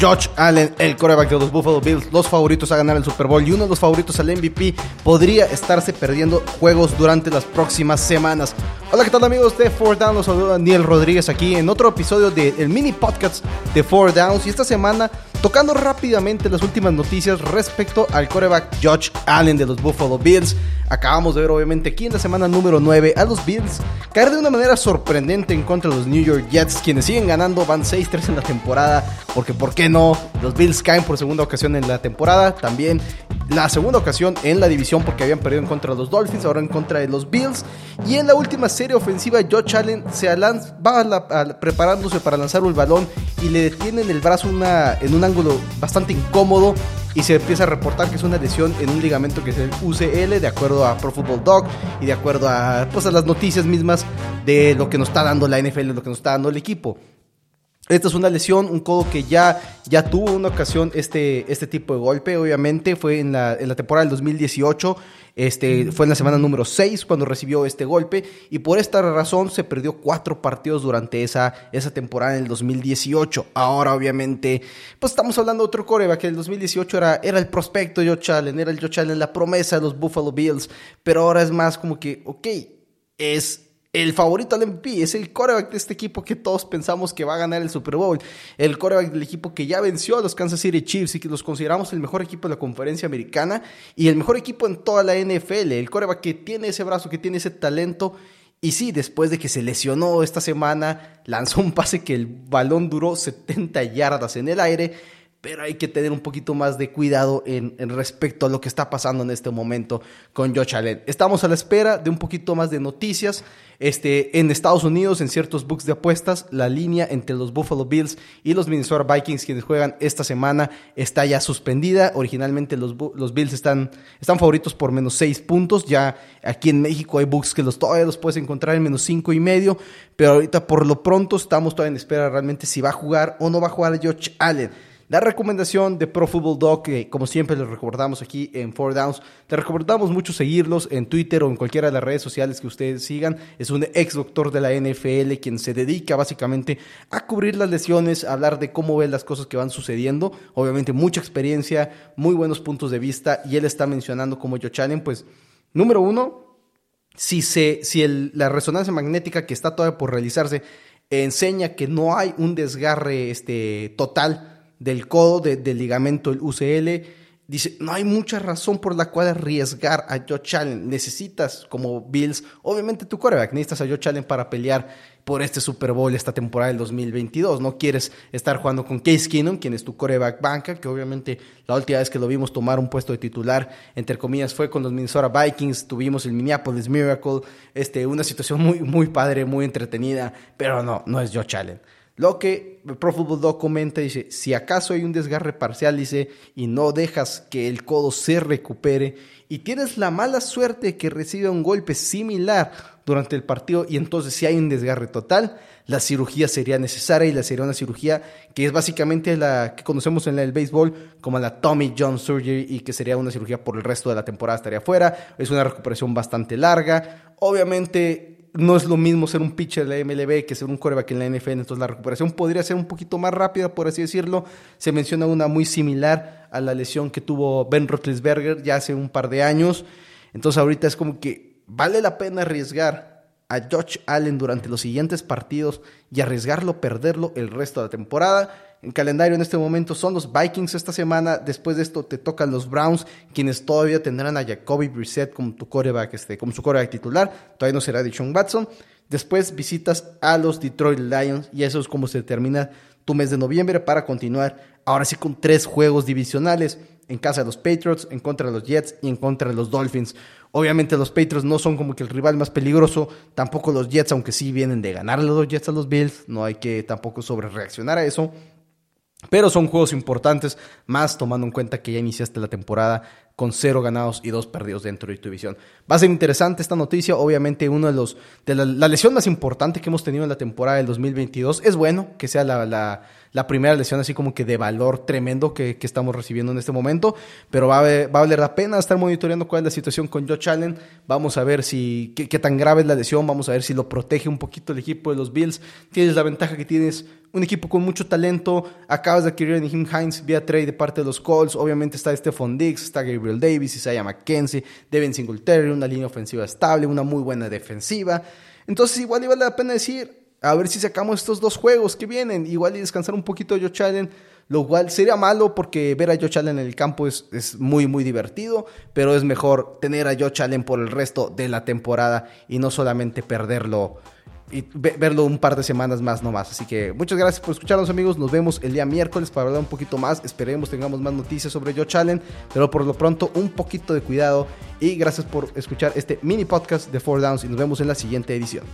Josh Allen, el coreback de los Buffalo Bills, los favoritos a ganar el Super Bowl y uno de los favoritos al MVP, podría estarse perdiendo juegos durante las próximas semanas. Hola, ¿qué tal amigos de Four Downs? Los saluda Daniel Rodríguez aquí en otro episodio del mini podcast de Four Downs y esta semana tocando rápidamente las últimas noticias respecto al coreback Josh Allen de los Buffalo Bills. Acabamos de ver obviamente aquí en la semana número 9 a los Bills caer de una manera sorprendente en contra de los New York Jets, quienes siguen ganando, van 6-3 en la temporada, porque ¿por qué no? Los Bills caen por segunda ocasión en la temporada, también la segunda ocasión en la división porque habían perdido en contra de los Dolphins, ahora en contra de los Bills. Y en la última serie ofensiva, Josh Allen se va preparándose para lanzar un balón y le detienen el brazo en un ángulo bastante incómodo y se empieza a reportar que es una lesión en un ligamento que es el UCL, de acuerdo a Pro Football Dog y de acuerdo a, pues, a las noticias mismas de lo que nos está dando la NFL, lo que nos está dando el equipo. Esta es una lesión, un codo que ya, ya tuvo una ocasión este, este tipo de golpe, obviamente, fue en la, en la temporada del 2018, este, fue en la semana número 6 cuando recibió este golpe y por esta razón se perdió cuatro partidos durante esa, esa temporada en el 2018. Ahora, obviamente, pues estamos hablando de otro coreback, que el 2018 era, era el prospecto de Joe Allen, era el Joe Allen, la promesa de los Buffalo Bills, pero ahora es más como que, ok, es el favorito al MVP, es el coreback de este equipo que todos pensamos que va a ganar el Super Bowl, el coreback del equipo que ya venció a los Kansas City Chiefs y que los consideramos el mejor equipo de la conferencia americana y el mejor equipo en toda la NFL, el coreback que tiene ese brazo, que tiene ese talento. Y sí, después de que se lesionó esta semana, lanzó un pase que el balón duró 70 yardas en el aire pero hay que tener un poquito más de cuidado en, respecto a lo que está pasando en este momento con Josh Allen. Estamos a la espera de un poquito más de noticias. Este, en Estados Unidos, en ciertos books de apuestas, la línea entre los Buffalo Bills y los Minnesota Vikings, quienes juegan esta semana, está ya suspendida. Originalmente los, los Bills están, están favoritos por menos 6 puntos. Ya aquí en México hay books que los, todavía los puedes encontrar en menos cinco y medio. Pero ahorita por lo pronto estamos todavía en espera realmente si va a jugar o no va a jugar Josh Allen. La recomendación de Pro Football que como siempre les recordamos aquí en Four Downs, les recordamos mucho seguirlos en Twitter o en cualquiera de las redes sociales que ustedes sigan. Es un ex doctor de la NFL quien se dedica básicamente a cubrir las lesiones, a hablar de cómo ve las cosas que van sucediendo. Obviamente mucha experiencia, muy buenos puntos de vista y él está mencionando como Joe Allen, pues número uno, si, se, si el, la resonancia magnética que está todavía por realizarse enseña que no hay un desgarre este, total, del codo del ligamento el UCL. Dice, no hay mucha razón por la cual arriesgar a Josh Allen. Necesitas, como Bills, obviamente tu coreback, necesitas a Josh Allen para pelear por este Super Bowl esta temporada del 2022. No quieres estar jugando con Case Keenum, quien es tu coreback banca, que obviamente la última vez que lo vimos tomar un puesto de titular, entre comillas, fue con los Minnesota Vikings. Tuvimos el Minneapolis Miracle, este, una situación muy, muy padre, muy entretenida, pero no, no es Josh Allen. Lo que Pro Football Dog comenta, dice, si acaso hay un desgarre parcial, dice, y no dejas que el codo se recupere, y tienes la mala suerte que reciba un golpe similar durante el partido, y entonces si hay un desgarre total, la cirugía sería necesaria y la sería una cirugía que es básicamente la que conocemos en el béisbol como la Tommy John Surgery y que sería una cirugía por el resto de la temporada estaría fuera. Es una recuperación bastante larga. Obviamente no es lo mismo ser un pitcher de la MLB que ser un coreback en la NFL, entonces la recuperación podría ser un poquito más rápida, por así decirlo. Se menciona una muy similar a la lesión que tuvo Ben Roethlisberger ya hace un par de años. Entonces ahorita es como que vale la pena arriesgar a Josh Allen durante los siguientes partidos y arriesgarlo, perderlo el resto de la temporada en calendario en este momento son los Vikings esta semana. Después de esto te tocan los Browns, quienes todavía tendrán a Jacoby Brissett como tu coreback, este, como su coreback titular. Todavía no será Deshaun Watson. Después visitas a los Detroit Lions y eso es como se termina tu mes de noviembre para continuar ahora sí con tres juegos divisionales en casa de los Patriots, en contra de los Jets y en contra de los Dolphins. Obviamente los Patriots no son como que el rival más peligroso, tampoco los Jets, aunque sí vienen de ganarle los Jets a los Bills, no hay que tampoco sobre reaccionar a eso. Pero son juegos importantes, más tomando en cuenta que ya iniciaste la temporada con cero ganados y dos perdidos dentro de tu división. Va a ser interesante esta noticia. Obviamente, uno de los de la, lesión más importante que hemos tenido en la temporada del 2022. Es bueno que sea la, la, primera lesión así como que de valor tremendo que, que estamos recibiendo en este momento. Pero va a, va a, valer la pena estar monitoreando cuál es la situación con Josh Allen. Vamos a ver si qué, qué tan grave es la lesión. Vamos a ver si lo protege un poquito el equipo de los Bills. Tienes la ventaja que tienes un equipo con mucho talento. Acabas de adquirir a Nihim Hines vía trade de parte de los Colts. Obviamente está Stephon Diggs, está Gabriel Davis, Isaiah McKenzie, Devin Singletary, una línea ofensiva estable, una muy buena defensiva. Entonces, igual vale la pena decir, a ver si sacamos estos dos juegos que vienen. Igual y descansar un poquito a Josh Allen. Lo cual sería malo porque ver a Josh Allen en el campo es, es, muy, muy divertido. Pero es mejor tener a Josh Allen por el resto de la temporada y no solamente perderlo y verlo un par de semanas más nomás. Así que muchas gracias por escucharnos amigos. Nos vemos el día miércoles para hablar un poquito más. Esperemos tengamos más noticias sobre Joe Allen. Pero por lo pronto un poquito de cuidado. Y gracias por escuchar este mini podcast de Four Downs. Y nos vemos en la siguiente edición.